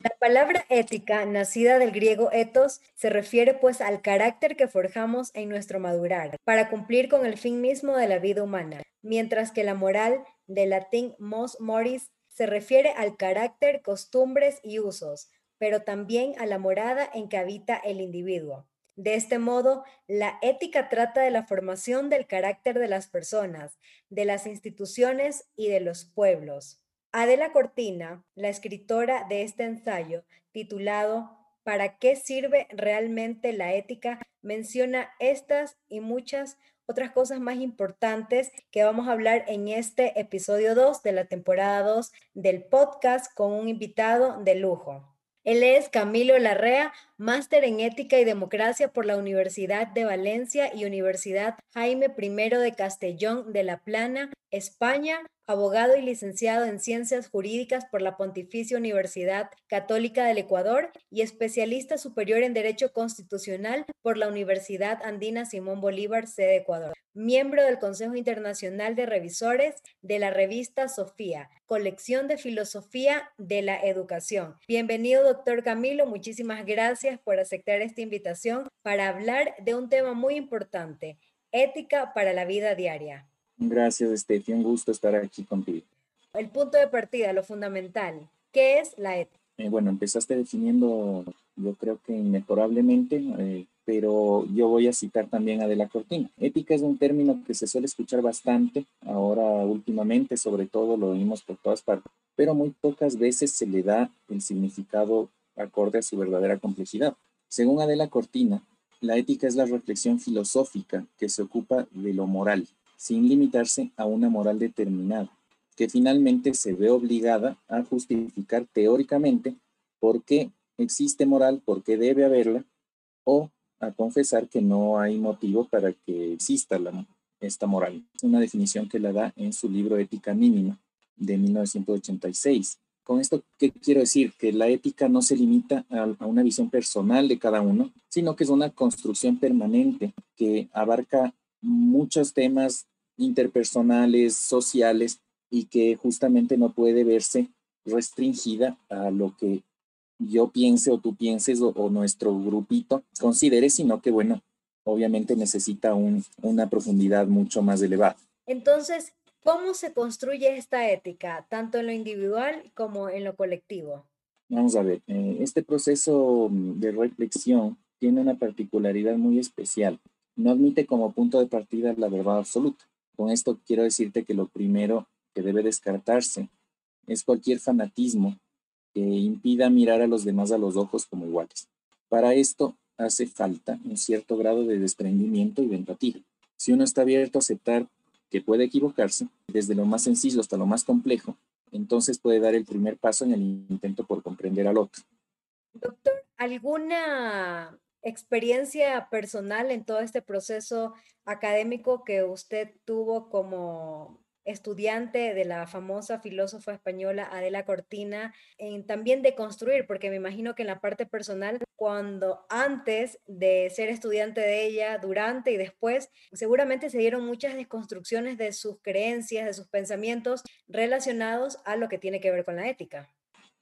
La palabra ética, nacida del griego ethos, se refiere pues al carácter que forjamos en nuestro madurar para cumplir con el fin mismo de la vida humana, mientras que la moral, del latín mos moris, se refiere al carácter, costumbres y usos, pero también a la morada en que habita el individuo. De este modo, la ética trata de la formación del carácter de las personas, de las instituciones y de los pueblos. Adela Cortina, la escritora de este ensayo, titulado ¿Para qué sirve realmente la ética?, menciona estas y muchas otras cosas más importantes que vamos a hablar en este episodio 2 de la temporada 2 del podcast con un invitado de lujo. Él es Camilo Larrea, máster en Ética y Democracia por la Universidad de Valencia y Universidad Jaime I de Castellón de la Plana, España, abogado y licenciado en Ciencias Jurídicas por la Pontificia Universidad Católica del Ecuador y especialista superior en Derecho Constitucional por la Universidad Andina Simón Bolívar, sede Ecuador. Miembro del Consejo Internacional de Revisores de la revista Sofía, colección de filosofía de la educación. Bienvenido, doctor Camilo. Muchísimas gracias por aceptar esta invitación para hablar de un tema muy importante, ética para la vida diaria. Gracias, Estefi. Un gusto estar aquí contigo. El punto de partida, lo fundamental. ¿Qué es la ética? Eh, bueno, empezaste definiendo, yo creo que inmejorablemente, eh, pero yo voy a citar también a De la Cortina. Ética es un término que se suele escuchar bastante ahora últimamente, sobre todo lo oímos por todas partes, pero muy pocas veces se le da el significado acorde a su verdadera complejidad. Según Adela Cortina, la ética es la reflexión filosófica que se ocupa de lo moral, sin limitarse a una moral determinada, que finalmente se ve obligada a justificar teóricamente por qué existe moral, por qué debe haberla, o a confesar que no hay motivo para que exista la, esta moral. Es una definición que la da en su libro Ética Mínima de 1986. Con esto, ¿qué quiero decir? Que la ética no se limita a, a, una visión personal de cada uno, sino que es una construcción permanente que abarca muchos temas interpersonales, sociales, y que justamente no puede verse restringida a lo que yo piense o tú pienses o, nuestro grupito considere, sino que, bueno, obviamente necesita una profundidad mucho más elevada. Entonces, ¿cómo se construye esta ética, tanto en lo individual como en lo colectivo? Vamos a ver, eh, este proceso de reflexión tiene una particularidad muy especial. No admite como punto de partida la verdad absoluta. Con esto quiero decirte que lo primero que debe descartarse es cualquier fanatismo que impida mirar a los demás a los ojos como iguales. Para esto hace falta un cierto grado de desprendimiento y de empatía. Si uno está abierto a aceptar que puede equivocarse, desde lo más sencillo hasta lo más complejo, entonces puede dar el primer paso en el intento por comprender al otro. Doctor, ¿alguna experiencia personal en todo este proceso académico que usted tuvo como estudiante de la famosa filósofa española Adela Cortina, en también de construir, porque me imagino que en la parte personal, cuando antes de ser estudiante de ella, durante y después, seguramente se dieron muchas desconstrucciones de sus creencias, de sus pensamientos relacionados a lo que tiene que ver con la ética.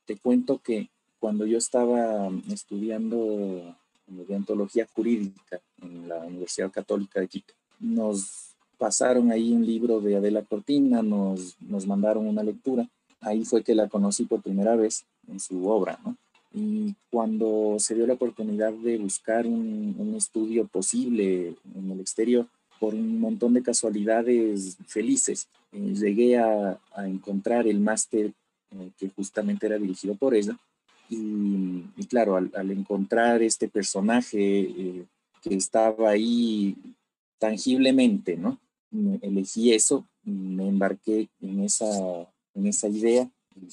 Te cuento que cuando yo estaba estudiando de antología jurídica en la Universidad Católica de Quito. Nos pasaron ahí un libro de Adela Cortina, nos, nos mandaron una lectura. Ahí fue que la conocí por primera vez en su obra, ¿no? Y cuando se dio la oportunidad de buscar un, un estudio posible en el exterior, por un montón de casualidades felices, eh, llegué a, a, encontrar el máster eh, que justamente era dirigido por ella y, claro, al, encontrar este personaje eh, que estaba ahí tangiblemente, ¿no? Elegí eso, me embarqué en esa, en esa idea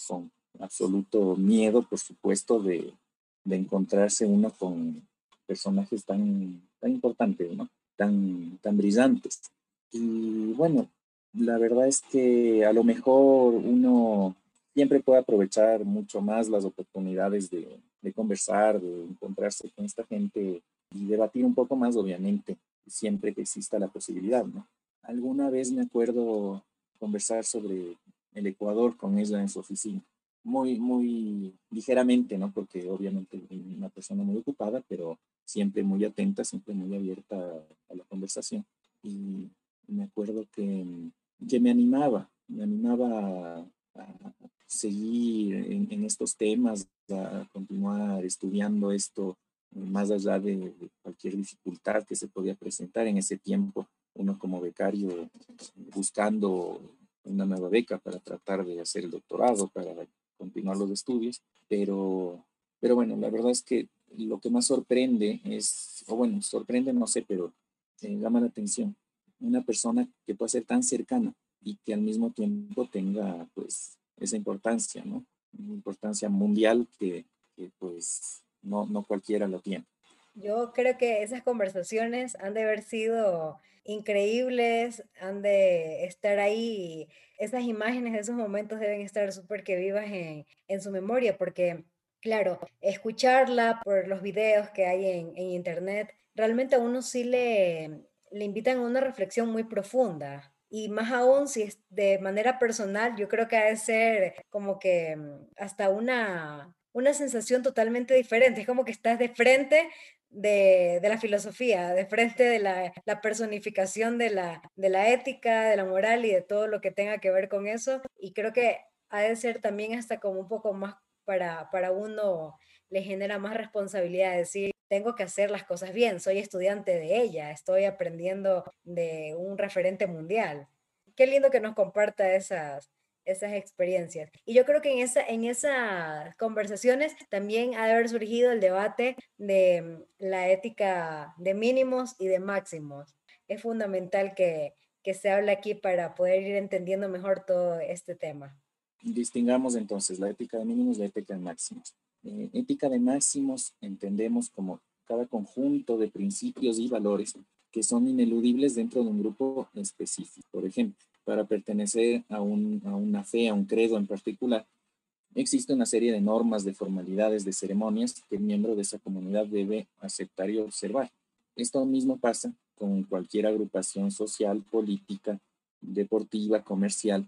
con absoluto miedo, por supuesto, de, de encontrarse uno con personajes tan, tan importantes, ¿no? Tan, tan brillantes. Y bueno, la verdad es que a lo mejor uno siempre puede aprovechar mucho más las oportunidades de, de, conversar, de encontrarse con esta gente y debatir un poco más, obviamente. siempre que exista la posibilidad, ¿no? Alguna vez me acuerdo conversar sobre el Ecuador con ella en su oficina, muy, muy ligeramente, ¿no? Porque obviamente una persona muy ocupada, pero siempre muy atenta, siempre muy abierta a, la conversación. Y me acuerdo que, que me animaba, me animaba a, seguir en, estos temas, a continuar estudiando esto más allá de, cualquier dificultad que se podía presentar en ese tiempo, uno como becario buscando una nueva beca para tratar de hacer el doctorado, para continuar los estudios, pero, pero bueno, la verdad es que lo que más sorprende es, o bueno, sorprende no sé, pero llama la atención, una persona que pueda ser tan cercana y que al mismo tiempo tenga pues esa importancia, ¿no? Una importancia mundial que, que pues no, no cualquiera lo tiene. Yo creo que esas conversaciones han de haber sido increíbles, han de estar ahí, esas imágenes esos momentos deben estar súper que vivas en, en, su memoria, porque claro, escucharla por los videos que hay en, en internet, realmente a uno sí le, le invitan a una reflexión muy profunda. Y más aún si es de manera personal, yo creo que ha de ser como que mm, hasta una, una sensación totalmente diferente. Es como que estás de frente de, de, la filosofía, de frente de la, la personificación de la, de la ética, de la moral y de todo lo que tenga que ver con eso. Y creo que ha de ser también hasta como un poco más para, para uno le genera más responsabilidad de decir, tengo que hacer las cosas bien, soy estudiante de ella, estoy aprendiendo de un referente mundial. Qué lindo que nos comparta esas, esas experiencias. Y yo creo que en, esa, en esas conversaciones también ha de haber surgido el debate de mm, la ética de mínimos y de máximos. Es fundamental que, que se hable aquí para poder ir entendiendo mejor todo este tema. Distingamos entonces la ética de mínimos y la ética de máximos. Eh, ética de máximos entendemos como cada conjunto de principios y valores que son ineludibles dentro de un grupo específico. Por ejemplo, para pertenecer a, una fe, a un credo en particular, existe una serie de normas, de formalidades, de ceremonias que el miembro de esa comunidad debe aceptar y observar. Esto mismo pasa con cualquier agrupación social, política, deportiva, comercial,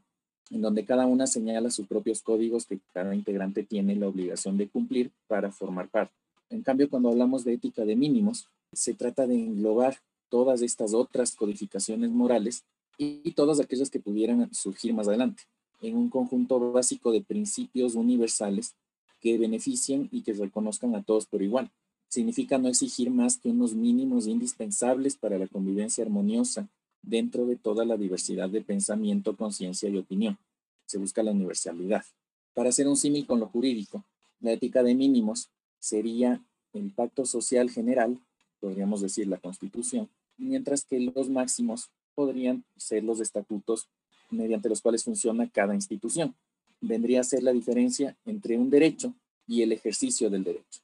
en donde cada una señala sus propios códigos que cada integrante tiene la obligación de cumplir para formar parte. En cambio, cuando hablamos de ética de mínimos, se trata de englobar todas estas otras codificaciones morales y todas aquellas que pudieran surgir más adelante, en un conjunto básico de principios universales que beneficien y que reconozcan a todos por igual. Significa no exigir más que unos mínimos indispensables para la convivencia armoniosa dentro de toda la diversidad de pensamiento, conciencia y opinión. Se busca la universalidad. Para hacer un símil con lo jurídico, la ética de mínimos sería el pacto social general, podríamos decir la constitución, mientras que los máximos podrían ser los estatutos mediante los cuales funciona cada institución. Vendría a ser la diferencia entre un derecho y el ejercicio del derecho.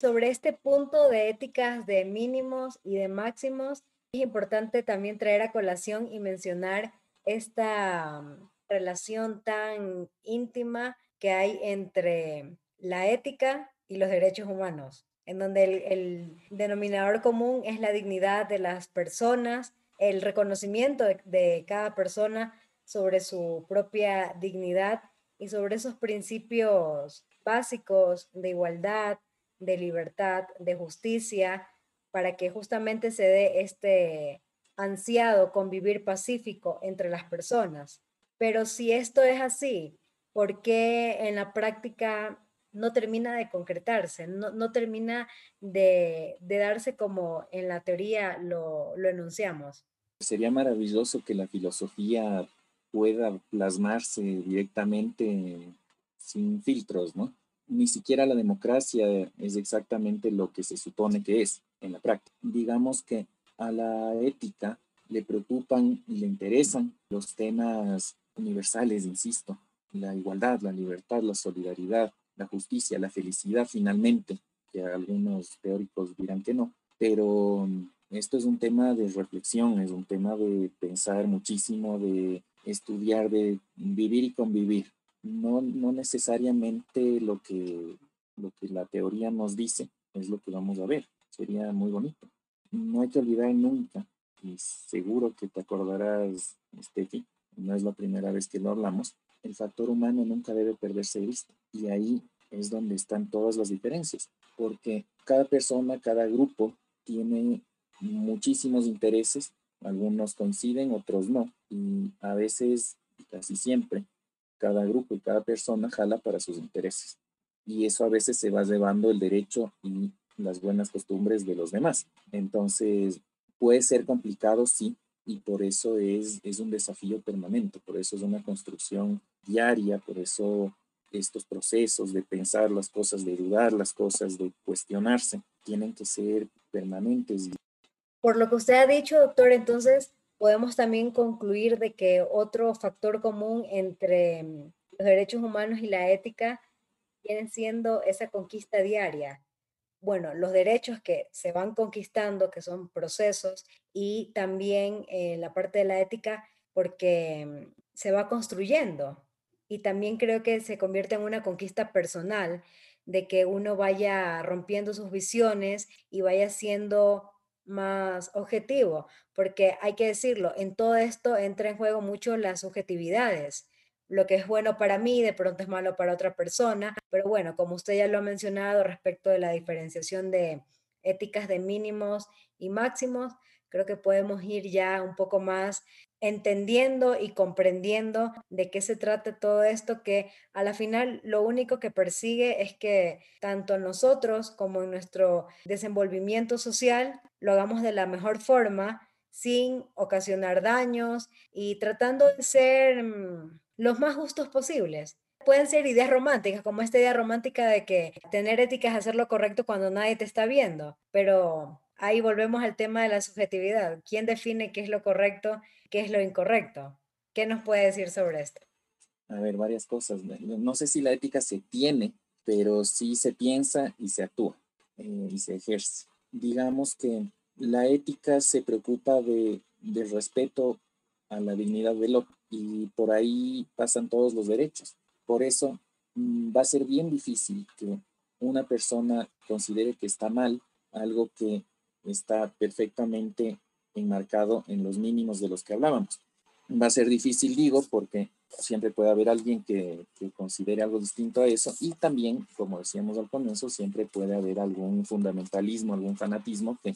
Sobre este punto de éticas de mínimos y de máximos, es importante también traer a colación y mencionar esta mm, relación tan íntima que hay entre la ética y los derechos humanos, en donde el, el denominador común es la dignidad de las personas el reconocimiento de, cada persona sobre su propia dignidad y sobre esos principios básicos de igualdad, de libertad, de justicia, para que justamente se dé este ansiado convivir pacífico entre las personas. Pero si esto es así, ¿por qué en la práctica no termina de concretarse, no, termina de, darse como en la teoría lo, lo enunciamos? Sería maravilloso que la filosofía pueda plasmarse directamente sin filtros, ¿no? Ni siquiera la democracia es exactamente lo que se supone que es en la práctica. Digamos que a la ética le preocupan y le interesan los temas universales, insisto, la igualdad, la libertad, la solidaridad, la justicia, la felicidad finalmente, que algunos teóricos dirán que no, pero esto es un tema de reflexión, es un tema de pensar muchísimo, de estudiar, de vivir y convivir. No, no necesariamente lo que, lo que la teoría nos dice es lo que vamos a ver. Sería muy bonito. no hay que olvidar nunca, y seguro que te acordarás, Steffi, no es la primera vez que lo hablamos, el factor humano nunca debe perderse de vista. Y ahí es donde están todas las diferencias, porque cada persona, cada grupo tiene muchísimos intereses, algunos coinciden, otros no, y a veces, casi siempre, cada grupo y cada persona jala para sus intereses. Y eso a veces se va llevando el derecho y las buenas costumbres de los demás. Entonces, puede ser complicado, sí, y por eso es, es un desafío permanente, por eso es una construcción diaria, por eso estos procesos de pensar las cosas, de dudar las cosas, de cuestionarse, tienen que ser permanentes. Por lo que usted ha dicho, doctor, entonces podemos también concluir de que otro factor común entre mm, los derechos humanos y la ética viene siendo esa conquista diaria, bueno, los derechos que se van conquistando, que son procesos, y también eh, la parte de la ética, porque mm, se va construyendo. Y también creo que se convierte en una conquista personal, de que uno vaya rompiendo sus visiones y vaya siendo más objetivo, porque hay que decirlo, en todo esto entra en juego mucho las subjetividades lo que es bueno para mí de pronto es malo para otra persona, pero bueno, como usted ya lo ha mencionado respecto de la diferenciación de éticas de mínimos y máximos, creo que podemos ir ya un poco más entendiendo y comprendiendo de qué se trata todo esto, que a la final lo único que persigue es que tanto nosotros como en nuestro desenvolvimiento social lo hagamos de la mejor forma, sin ocasionar daños y tratando de ser mm, los más justos posibles. Pueden ser ideas románticas, como esta idea romántica de que tener ética es hacer lo correcto cuando nadie te está viendo, pero ahí volvemos al tema de la subjetividad. ¿Quién define qué es lo correcto, qué es lo incorrecto? ¿Qué nos puede decir sobre esto? A ver, varias cosas. No sé si la ética se tiene, pero sí se piensa y se actúa eh, y se ejerce. Digamos que la ética se preocupa de, del respeto a la dignidad del otro y por ahí pasan todos los derechos. Por eso mm, va a ser bien difícil que una persona considere que está mal algo que está perfectamente enmarcado en los mínimos de los que hablábamos. Va a ser difícil, digo, porque siempre puede haber alguien que, que, considere algo distinto a eso y también, como decíamos al comienzo, siempre puede haber algún fundamentalismo, algún fanatismo que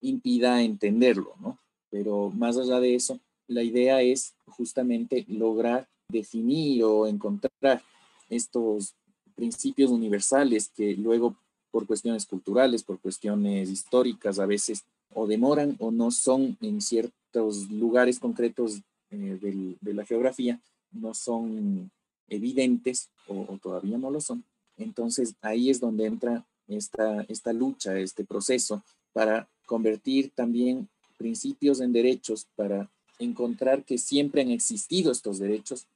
impida entenderlo, ¿no? Pero más allá de eso, la idea es justamente lograr definir o encontrar estos principios universales que luego por cuestiones culturales, por cuestiones históricas, a veces o demoran o no son en ciertos lugares concretos eh, de la geografía, no son evidentes o, todavía no lo son. Entonces ahí es donde entra esta, esta lucha, este proceso para convertir también principios en derechos, para encontrar que siempre han existido estos derechos,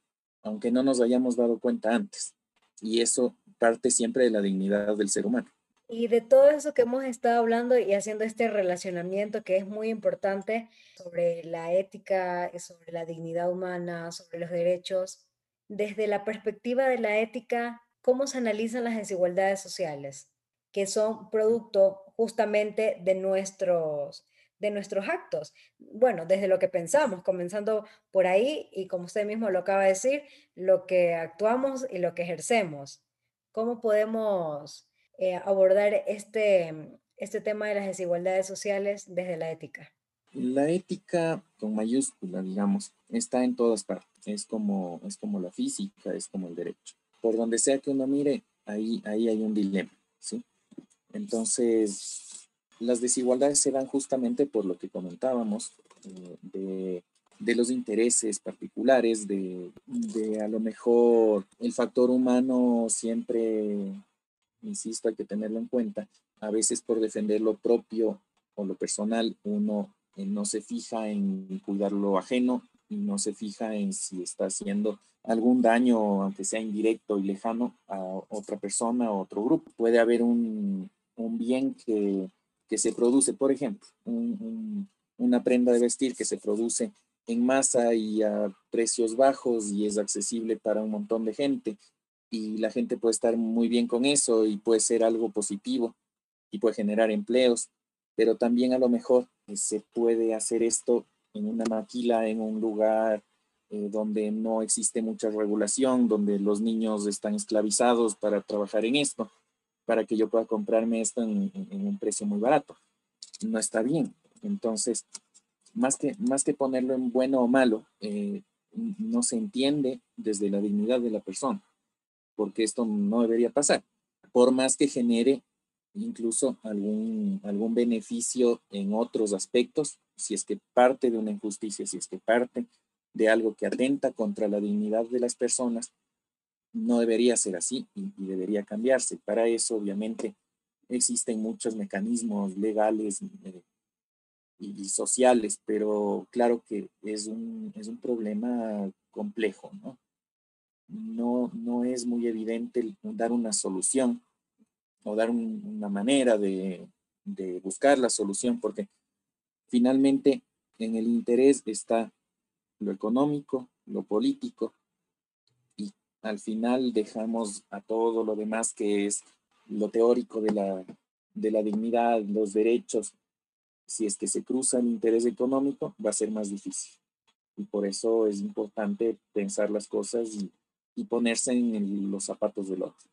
aunque no nos hayamos dado cuenta antes. Y eso parte siempre de la dignidad del ser humano. Y de todo eso que hemos estado hablando y haciendo este relacionamiento que es muy importante sobre la ética, sobre la dignidad humana, sobre los derechos, desde la perspectiva de la ética, ¿cómo se analizan las desigualdades sociales? que son producto justamente de nuestros de nuestros actos. Bueno, desde lo que pensamos, comenzando por ahí y como usted mismo lo acaba de decir, lo que actuamos y lo que ejercemos. ¿Cómo podemos eh, abordar este, este tema de las desigualdades sociales desde la ética? La ética con mayúscula, digamos, está en todas partes. Es como, es como la física, es como el derecho. Por donde sea que uno mire, ahí, ahí hay un dilema, ¿sí? Entonces, las desigualdades se dan justamente por lo que comentábamos, eh, de, los intereses particulares, de, a lo mejor el factor humano siempre, insisto, hay que tenerlo en cuenta. A veces por defender lo propio o lo personal, uno eh, no se fija en cuidar lo ajeno y no se fija en si está haciendo algún daño, aunque sea indirecto y lejano, a otra persona o otro grupo. Puede haber un, un bien que que se produce, por ejemplo, una prenda de vestir que se produce en masa y a precios bajos y es accesible para un montón de gente y la gente puede estar muy bien con eso y puede ser algo positivo y puede generar empleos pero también a lo mejor se puede hacer esto en una maquila, en un lugar eh, donde no existe mucha regulación, donde los niños están esclavizados para trabajar en esto, para que yo pueda comprarme esto en, un precio muy barato. No está bien. Entonces, más que, más que ponerlo en bueno o malo, eh, no se entiende desde la dignidad de la persona, porque esto no debería pasar, por más que genere incluso algún, algún beneficio en otros aspectos, si es que parte de una injusticia, si es que parte de algo que atenta contra la dignidad de las personas, no debería ser así y, debería cambiarse. Para eso, obviamente, existen muchos mecanismos legales eh, y, sociales, pero claro que es un, es un problema complejo, ¿no? No, no es muy evidente dar una solución o dar una manera de, de buscar la solución, porque finalmente en el interés está lo económico, lo político, y al final dejamos a todo lo demás que es lo teórico de la, de la dignidad, los derechos. Si es que se cruza el interés económico, va a ser más difícil. Y por eso es importante pensar las cosas y, y ponerse en los zapatos del otro.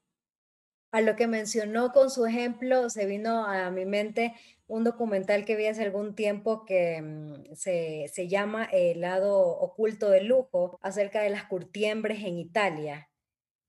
A lo que mencionó con su ejemplo, se vino a mi mente un documental que vi hace algún tiempo que mm, se, se llama El lado oculto del lujo, acerca de las curtiembres en Italia.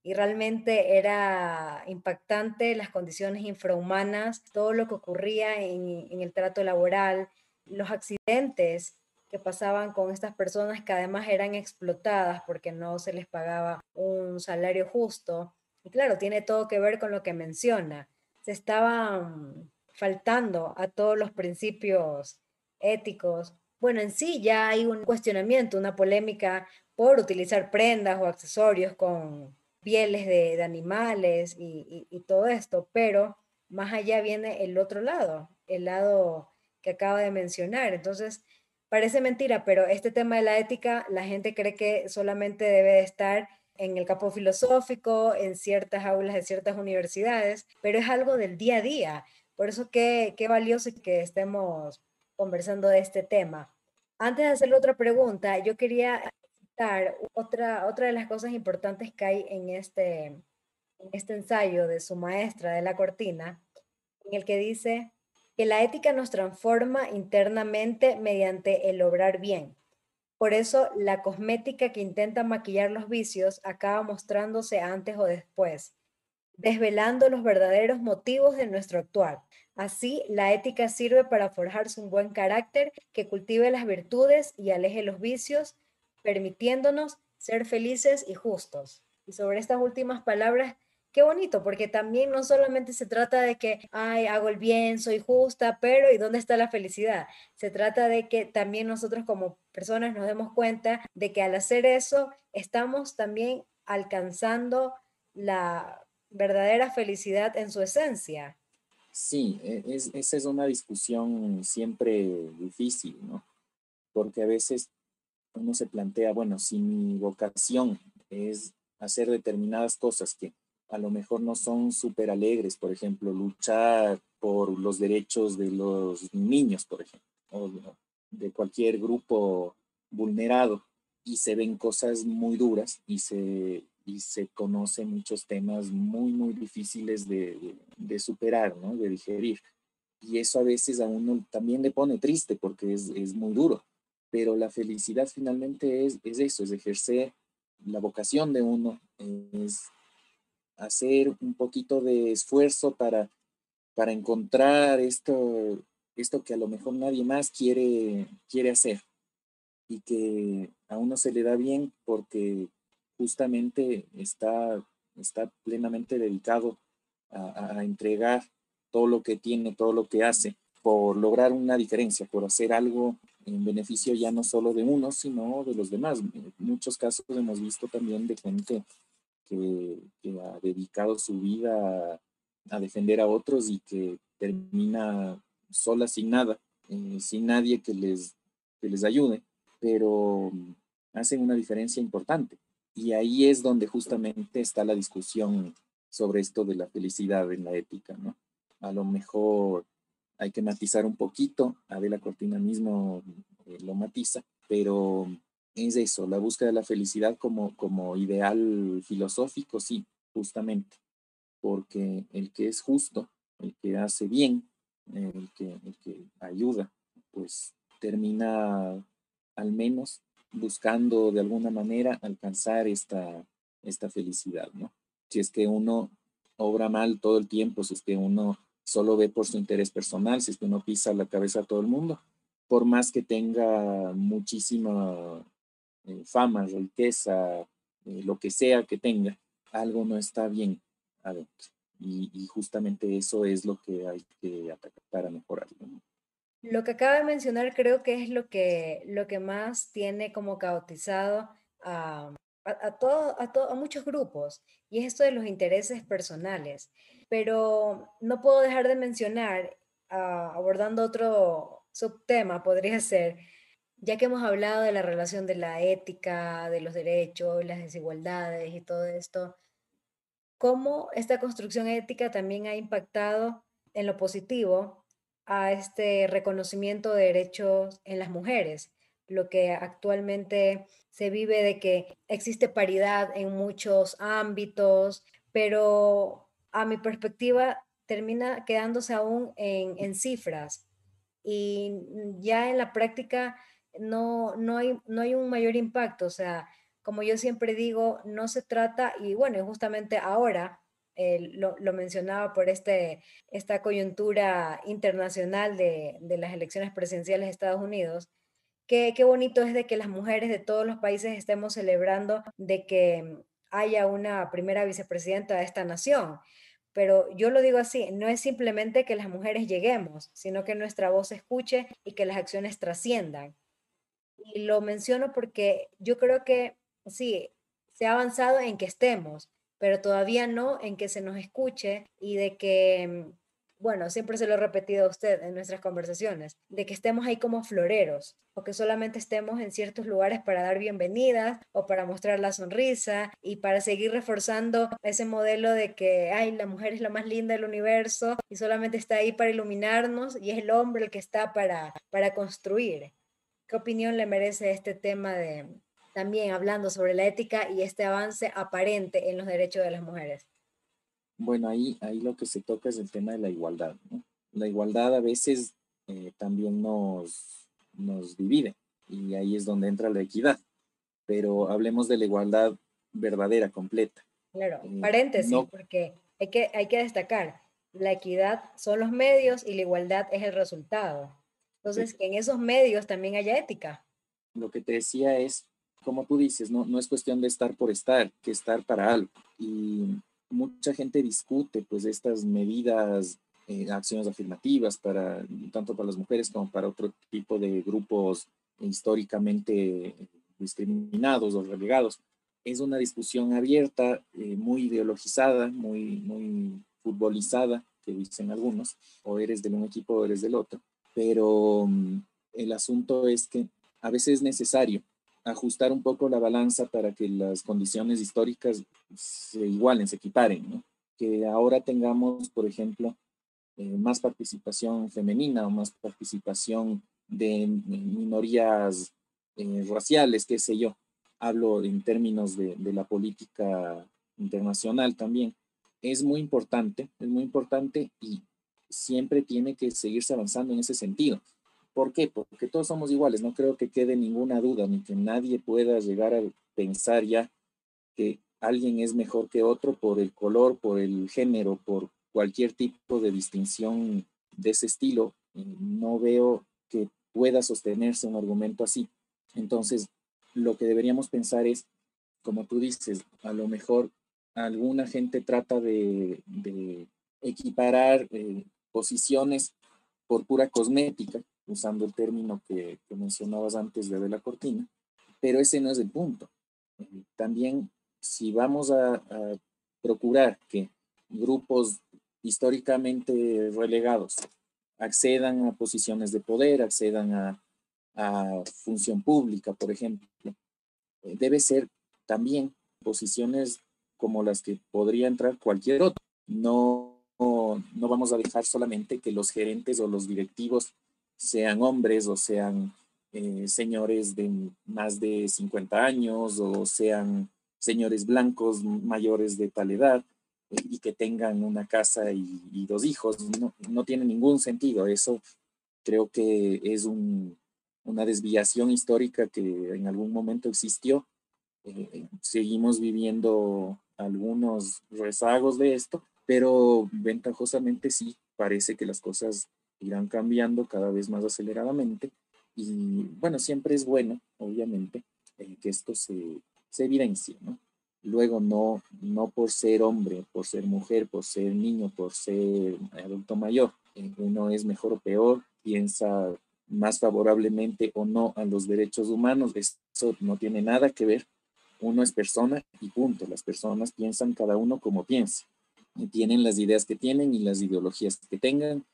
Y realmente era impactante las condiciones infrahumanas, todo lo que ocurría en, en el trato laboral, los accidentes que pasaban con estas personas que además eran explotadas porque no se les pagaba un salario justo y claro, tiene todo que ver con lo que menciona. Se estaban faltando a todos los principios éticos. Bueno, en sí ya hay un cuestionamiento, una polémica por utilizar prendas o accesorios con pieles de, animales y, y todo esto, pero más allá viene el otro lado, el lado que acaba de mencionar. Entonces, parece mentira, pero este tema de la ética, la gente cree que solamente debe de estar en el campo filosófico, en ciertas aulas de ciertas universidades, pero es algo del día a día. Por eso qué, qué valioso que estemos conversando de este tema. Antes de hacerle otra pregunta, yo quería citar otra, otra de las cosas importantes que hay en este, en este ensayo de su maestra de la cortina, en el que dice que la ética nos transforma internamente mediante el obrar bien por eso, la cosmética que intenta maquillar los vicios acaba mostrándose antes o después, desvelando los verdaderos motivos de nuestro actuar. Así, la ética sirve para forjarse un buen carácter que cultive las virtudes y aleje los vicios, permitiéndonos ser felices y justos. Y sobre estas últimas palabras qué bonito, porque también no solamente se trata de que, ay, hago el bien, soy justa, pero ¿y dónde está la felicidad? Se trata de que también nosotros como personas nos demos cuenta de que al hacer eso estamos también alcanzando la verdadera felicidad en su esencia. Sí, e, es, esa es una discusión siempre difícil, ¿no? Porque a veces uno se plantea, bueno, si mi vocación es hacer determinadas cosas que a lo mejor no son súper alegres, por ejemplo, luchar por los derechos de los niños, por ejemplo, o de cualquier grupo vulnerado, y se ven cosas muy duras y se, y se conocen muchos temas muy, muy difíciles de, de, superar, ¿no? de digerir. Y eso a veces a uno también le pone triste porque es, es muy duro, pero la felicidad finalmente es, es eso, es ejercer la vocación de uno, es hacer un poquito de esfuerzo para, para encontrar esto, esto que a lo mejor nadie más quiere, quiere hacer y que a uno se le da bien porque justamente está, está plenamente dedicado a, a, entregar todo lo que tiene, todo lo que hace, por lograr una diferencia, por hacer algo en beneficio ya no solo de uno, sino de los demás. En muchos casos hemos visto también de gente que, ha dedicado su vida a, defender a otros y que termina sola sin nada, eh, sin nadie que les, que les ayude, pero hacen una diferencia importante. Y ahí es donde justamente está la discusión sobre esto de la felicidad en la ética, ¿no? A lo mejor hay que matizar un poquito, Adela Cortina mismo eh, lo matiza, pero es eso, la búsqueda de la felicidad como, como ideal filosófico, sí, justamente, porque el que es justo, el que hace bien, el que, el que ayuda, pues termina al menos buscando de alguna manera alcanzar esta, esta felicidad, ¿no? Si es que uno obra mal todo el tiempo, si es que uno solo ve por su interés personal, si es que uno pisa la cabeza a todo el mundo, por más que tenga muchísima eh, fama, riqueza, eh, lo que sea que tenga, algo no está bien adentro. Y, justamente eso es lo que hay que atacar para mejorarlo. Lo que acaba de mencionar creo que es lo que, lo que más tiene como caotizado a, a, todo, a, a muchos grupos, y es esto de los intereses personales. Pero no puedo dejar de mencionar, ah, abordando otro subtema, podría ser, ya que hemos hablado de la relación de la ética, de los derechos, las desigualdades y todo esto, cómo esta construcción ética también ha impactado en lo positivo a este reconocimiento de derechos en las mujeres, lo que actualmente se vive de que existe paridad en muchos ámbitos, pero a mi perspectiva termina quedándose aún en, en cifras. Y ya en la práctica no, no, hay, no hay un mayor impacto. O sea, como yo siempre digo, no se trata, y bueno, justamente ahora lo, lo, mencionaba por este, esta coyuntura internacional de, de las elecciones presidenciales de Estados Unidos, Qué, qué, bonito es de que las mujeres de todos los países estemos celebrando de que haya una primera vicepresidenta de esta nación. Pero yo lo digo así, no es simplemente que las mujeres lleguemos, sino que nuestra voz se escuche y que las acciones trasciendan. Y lo menciono porque yo creo que sí, se ha avanzado en que estemos, pero todavía no en que se nos escuche y de que, bueno, siempre se lo he repetido a usted en nuestras conversaciones, de que estemos ahí como floreros o que solamente estemos en ciertos lugares para dar bienvenidas o para mostrar la sonrisa y para seguir reforzando ese modelo de que, ay, la mujer es la más linda del universo y solamente está ahí para iluminarnos y es el hombre el que está para, para construir. ¿Qué opinión le merece este tema de también hablando sobre la ética y este avance aparente en los derechos de las mujeres? Bueno, ahí, ahí lo que se toca es el tema de la igualdad. ¿no? La igualdad a veces eh, también nos, nos divide y ahí es donde entra la equidad. Pero hablemos de la igualdad verdadera, completa. Claro, eh, paréntesis, porque hay que, hay que destacar, la equidad son los medios y la igualdad es el resultado. Entonces, que en esos medios también haya ética. Lo que te decía es, como tú dices, no, no es cuestión de estar por estar, que estar para algo. Y mucha gente discute pues estas medidas, eh, acciones afirmativas para tanto para las mujeres como para otro tipo de grupos históricamente discriminados o relegados. Es una discusión abierta, eh, muy ideologizada, muy, muy futbolizada, que dicen algunos, o eres de un equipo o eres del otro pero mm, el asunto es que a veces es necesario ajustar un poco la balanza para que las condiciones históricas se igualen, se equiparen, ¿no? Que ahora tengamos, por ejemplo, eh, más participación femenina o más participación de minorías eh, raciales, qué sé yo. Hablo en términos de, de la política internacional también. Es muy importante, es muy importante y siempre tiene que seguirse avanzando en ese sentido. ¿Por qué? Porque todos somos iguales, no creo que quede ninguna duda, ni que nadie pueda llegar a pensar ya que alguien es mejor que otro por el color, por el género, por cualquier tipo de distinción de ese estilo. No veo que pueda sostenerse un argumento así. Entonces, lo que deberíamos pensar es, como tú dices, a lo mejor alguna gente trata de, equiparar eh, posiciones por pura cosmética, usando el término que, mencionabas antes de, la cortina, pero ese no es el punto. También, si vamos a, procurar que grupos históricamente relegados accedan a posiciones de poder, accedan a, a función pública, por ejemplo, eh, debe ser también posiciones como las que podría entrar cualquier otro, no no vamos a dejar solamente que los gerentes o los directivos sean hombres o sean eh, señores de más de 50 años o sean señores blancos mayores de tal edad eh, y que tengan una casa y, dos hijos. No, no, tiene ningún sentido. Eso creo que es una desviación histórica que en algún momento existió. Eh, seguimos viviendo algunos rezagos de esto, pero ventajosamente sí, parece que las cosas irán cambiando cada vez más aceleradamente y bueno, siempre es bueno, obviamente, eh, que esto se, se evidencie, ¿no? Luego, no, no por ser hombre, por ser mujer, por ser niño, por ser adulto mayor, eh, uno es mejor o peor, piensa más favorablemente o no a los derechos humanos, eso no tiene nada que ver. Uno es persona y punto. Las personas piensan cada uno como piensa. Tienen las ideas que tienen y las ideologías que tengan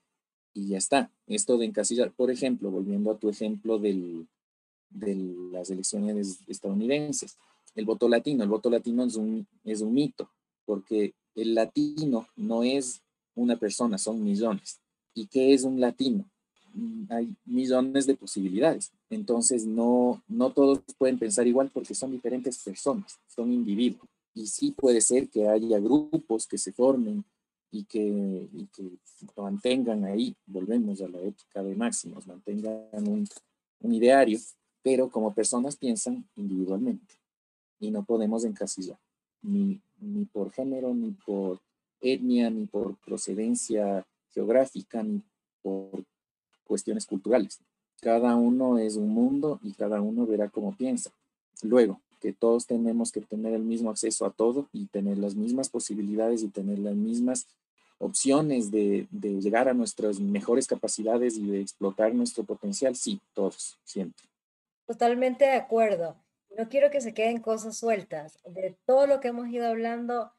y ya está. Esto de encasillar, por ejemplo, volviendo a tu ejemplo del, de las elecciones estadounidenses, el voto latino, el voto latino es un, es un mito, porque el latino no es una persona, son millones. ¿Y qué es un latino? Hay millones de posibilidades. Entonces, no, no todos pueden pensar igual porque son diferentes personas, son individuos. Y sí puede ser que haya grupos que se formen y que, mantengan ahí, volvemos a la ética de máximos, mantengan un, un ideario, pero como personas piensan individualmente y no podemos encasillar, ni, ni por género, ni por etnia, ni por procedencia geográfica, ni por cuestiones culturales. Cada uno es un mundo y cada uno verá cómo piensa. Luego, que todos tenemos que tener el mismo acceso a todo y tener las mismas posibilidades y tener las mismas opciones de, llegar a nuestras mejores capacidades y de explotar nuestro potencial, sí, todos, siempre. Totalmente de acuerdo. No quiero que se queden cosas sueltas. De todo lo que hemos ido hablando,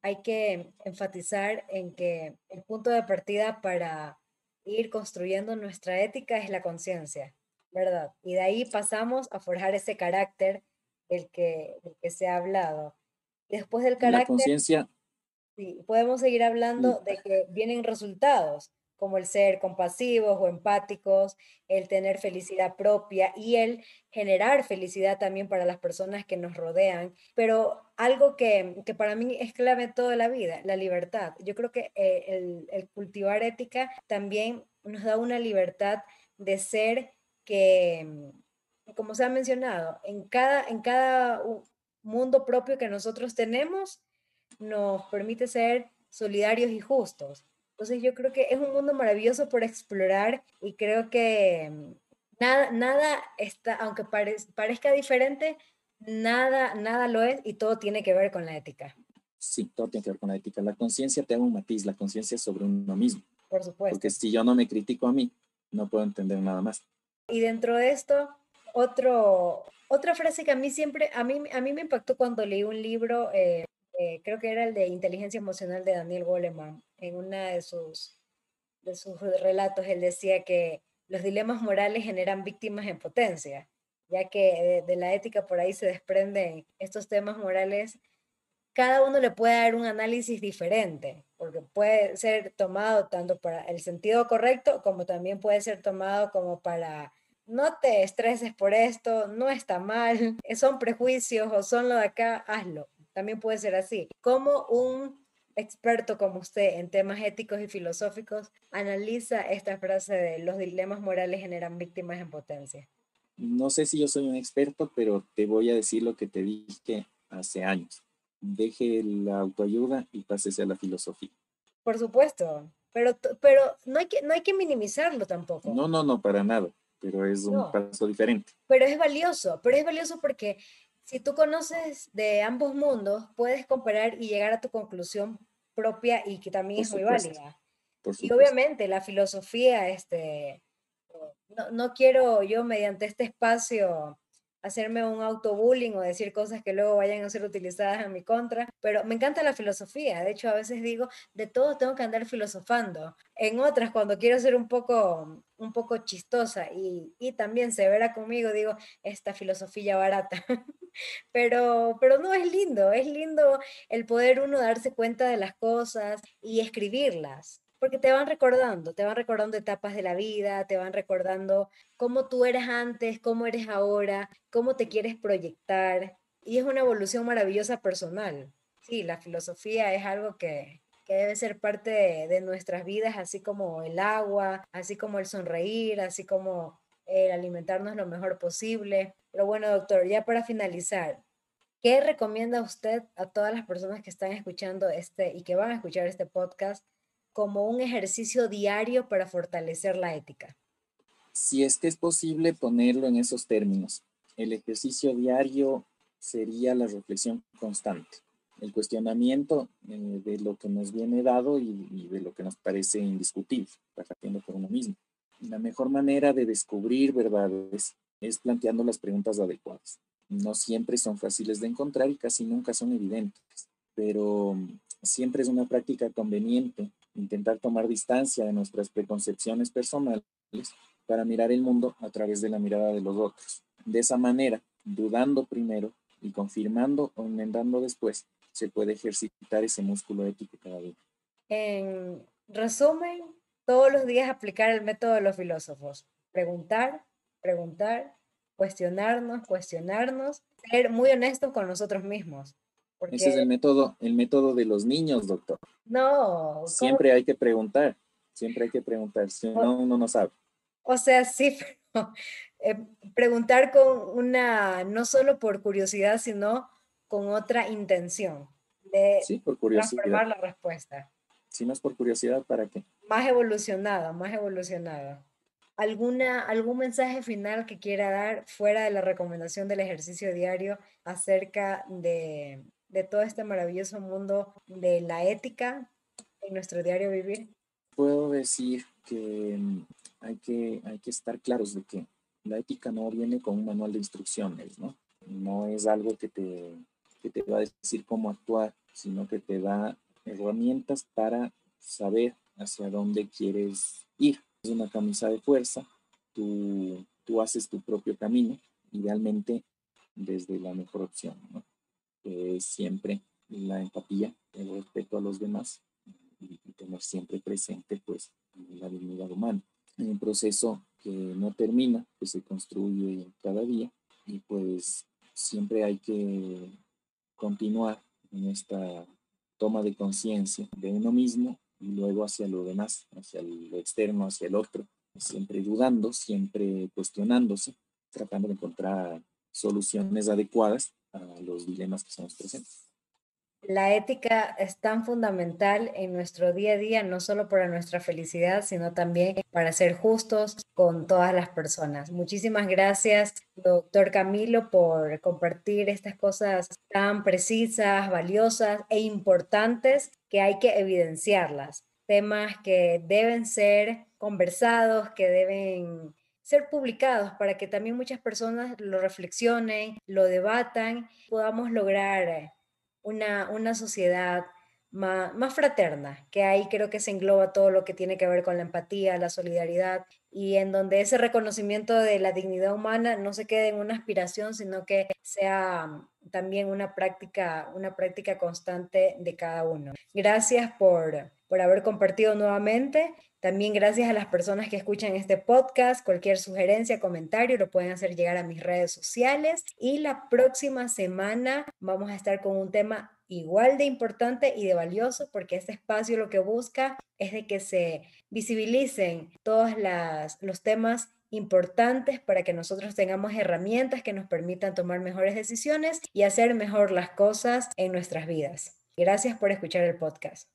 hay que enfatizar en que el punto de partida para ir construyendo nuestra ética es la conciencia, ¿verdad? Y de ahí pasamos a forjar ese carácter del que, que se ha hablado. Después del carácter... La conciencia Sí, podemos seguir hablando de que vienen resultados, como el ser compasivos o empáticos, el tener felicidad propia y el generar felicidad también para las personas que nos rodean. Pero algo que, para mí es clave toda la vida, la libertad. Yo creo que eh, el, el cultivar ética también nos da una libertad de ser que, como se ha mencionado, en cada, en cada mundo propio que nosotros tenemos, nos permite ser solidarios y justos. Entonces yo creo que es un mundo maravilloso por explorar y creo que mm, nada, nada está, aunque parezca diferente, nada, nada lo es y todo tiene que ver con la ética. Sí, todo tiene que ver con la ética. La conciencia te da un matiz, la conciencia sobre uno mismo. Por supuesto. Porque si yo no me critico a mí, no puedo entender nada más. Y dentro de esto, otro, otra frase que a mí siempre, a mí, a mí me impactó cuando leí un libro eh, eh, creo que era el de inteligencia emocional de Daniel Goleman, en una de sus, de sus relatos, él decía que los dilemas morales generan víctimas en potencia, ya que de, la ética por ahí se desprenden estos temas morales, cada uno le puede dar un análisis diferente, porque puede ser tomado tanto para el sentido correcto como también puede ser tomado como para no te estreses por esto, no está mal, son prejuicios o son lo de acá, hazlo también puede ser así. ¿Cómo un experto como usted en temas éticos y filosóficos analiza esta frase de los dilemas morales generan víctimas en potencia? No sé si yo soy un experto, pero te voy a decir lo que te dije hace años. Deje la autoayuda y pásese a la filosofía. Por supuesto, pero, pero no, hay que, no hay que minimizarlo tampoco. No, no, no, para nada, pero es un paso diferente. Pero es valioso, pero es valioso porque si tú conoces de ambos mundos, puedes comparar y llegar a tu conclusión propia y que también es muy válida. Y obviamente la filosofía, este, no, no, quiero yo mediante este espacio hacerme un autobullying o decir cosas que luego vayan a ser utilizadas en mi contra, pero me encanta la filosofía. De hecho, a veces digo, de todo tengo que andar filosofando. En otras, cuando quiero ser un poco, un poco chistosa y, y también severa conmigo, digo, esta filosofía barata. pero, pero no, es lindo, es lindo el poder uno darse cuenta de las cosas y escribirlas porque te van recordando, te van recordando etapas de la vida, te van recordando cómo tú eres antes, cómo eres ahora, cómo te quieres proyectar. Y es una evolución maravillosa personal. Sí, la filosofía es algo que, debe ser parte de, nuestras vidas, así como el agua, así como el sonreír, así como el alimentarnos lo mejor posible. Pero bueno, doctor, ya para finalizar, ¿qué recomienda usted a todas las personas que están escuchando este y que van a escuchar este podcast como un ejercicio diario para fortalecer la ética? Si es que es posible ponerlo en esos términos, el ejercicio diario sería la reflexión constante, el cuestionamiento eh, de lo que nos viene dado y, de lo que nos parece indiscutible, partiendo por uno mismo. La mejor manera de descubrir verdades es planteando las preguntas adecuadas. No siempre son fáciles de encontrar y casi nunca son evidentes, pero siempre es una práctica conveniente intentar tomar distancia de nuestras preconcepciones personales para mirar el mundo a través de la mirada de los otros. De esa manera, dudando primero y confirmando o enmendando después, se puede ejercitar ese músculo ético cada día. En resumen, todos los días aplicar el método de los filósofos. Preguntar, preguntar, cuestionarnos, cuestionarnos, ser muy honestos con nosotros mismos. Ese es el método, el método de los niños, doctor. No. Siempre hay que preguntar, siempre hay que preguntar, si no, uno no sabe. O sea, sí, pero eh, preguntar con una, no solo por curiosidad, sino con otra intención de sí, por curiosidad. transformar la respuesta. Si no es por curiosidad, ¿para qué? Más evolucionada, más evolucionada. ¿Alguna, ¿Algún mensaje final que quiera dar fuera de la recomendación del ejercicio diario acerca de, de todo este maravilloso mundo de la ética en nuestro diario vivir? Puedo decir que mm, hay que, hay que estar claros de que la ética no viene con un manual de instrucciones, ¿no? No es algo que te, que te va a decir cómo actuar, sino que te da herramientas para saber hacia dónde quieres ir. Es una camisa de fuerza, tú, tú haces tu propio camino, idealmente desde la mejor opción, ¿no? Es siempre la empatía, el respeto a los demás y, tener siempre presente pues la dignidad humana. Es un proceso que no termina, que se construye cada día y pues siempre hay que continuar en esta toma de conciencia de uno mismo y luego hacia lo demás, hacia lo externo, hacia el otro, siempre dudando, siempre cuestionándose, tratando de encontrar soluciones adecuadas a los dilemas que se nos. La ética es tan fundamental en nuestro día a día, no solo para nuestra felicidad, sino también para ser justos con todas las personas. Muchísimas gracias, doctor Camilo, por compartir estas cosas tan precisas, valiosas e importantes que hay que evidenciarlas. Temas que deben ser conversados, que deben ser publicados para que también muchas personas lo reflexionen, lo debatan, podamos lograr una, una sociedad más, más, fraterna, que ahí creo que se engloba todo lo que tiene que ver con la empatía, la solidaridad, y en donde ese reconocimiento de la dignidad humana no se quede en una aspiración, sino que sea también una práctica, una práctica constante de cada uno. Gracias por, por haber compartido nuevamente también gracias a las personas que escuchan este podcast, cualquier sugerencia, comentario lo pueden hacer llegar a mis redes sociales y la próxima semana vamos a estar con un tema igual de importante y de valioso porque este espacio lo que busca es de que se visibilicen todos los temas importantes para que nosotros tengamos herramientas que nos permitan tomar mejores decisiones y hacer mejor las cosas en nuestras vidas. Gracias por escuchar el podcast.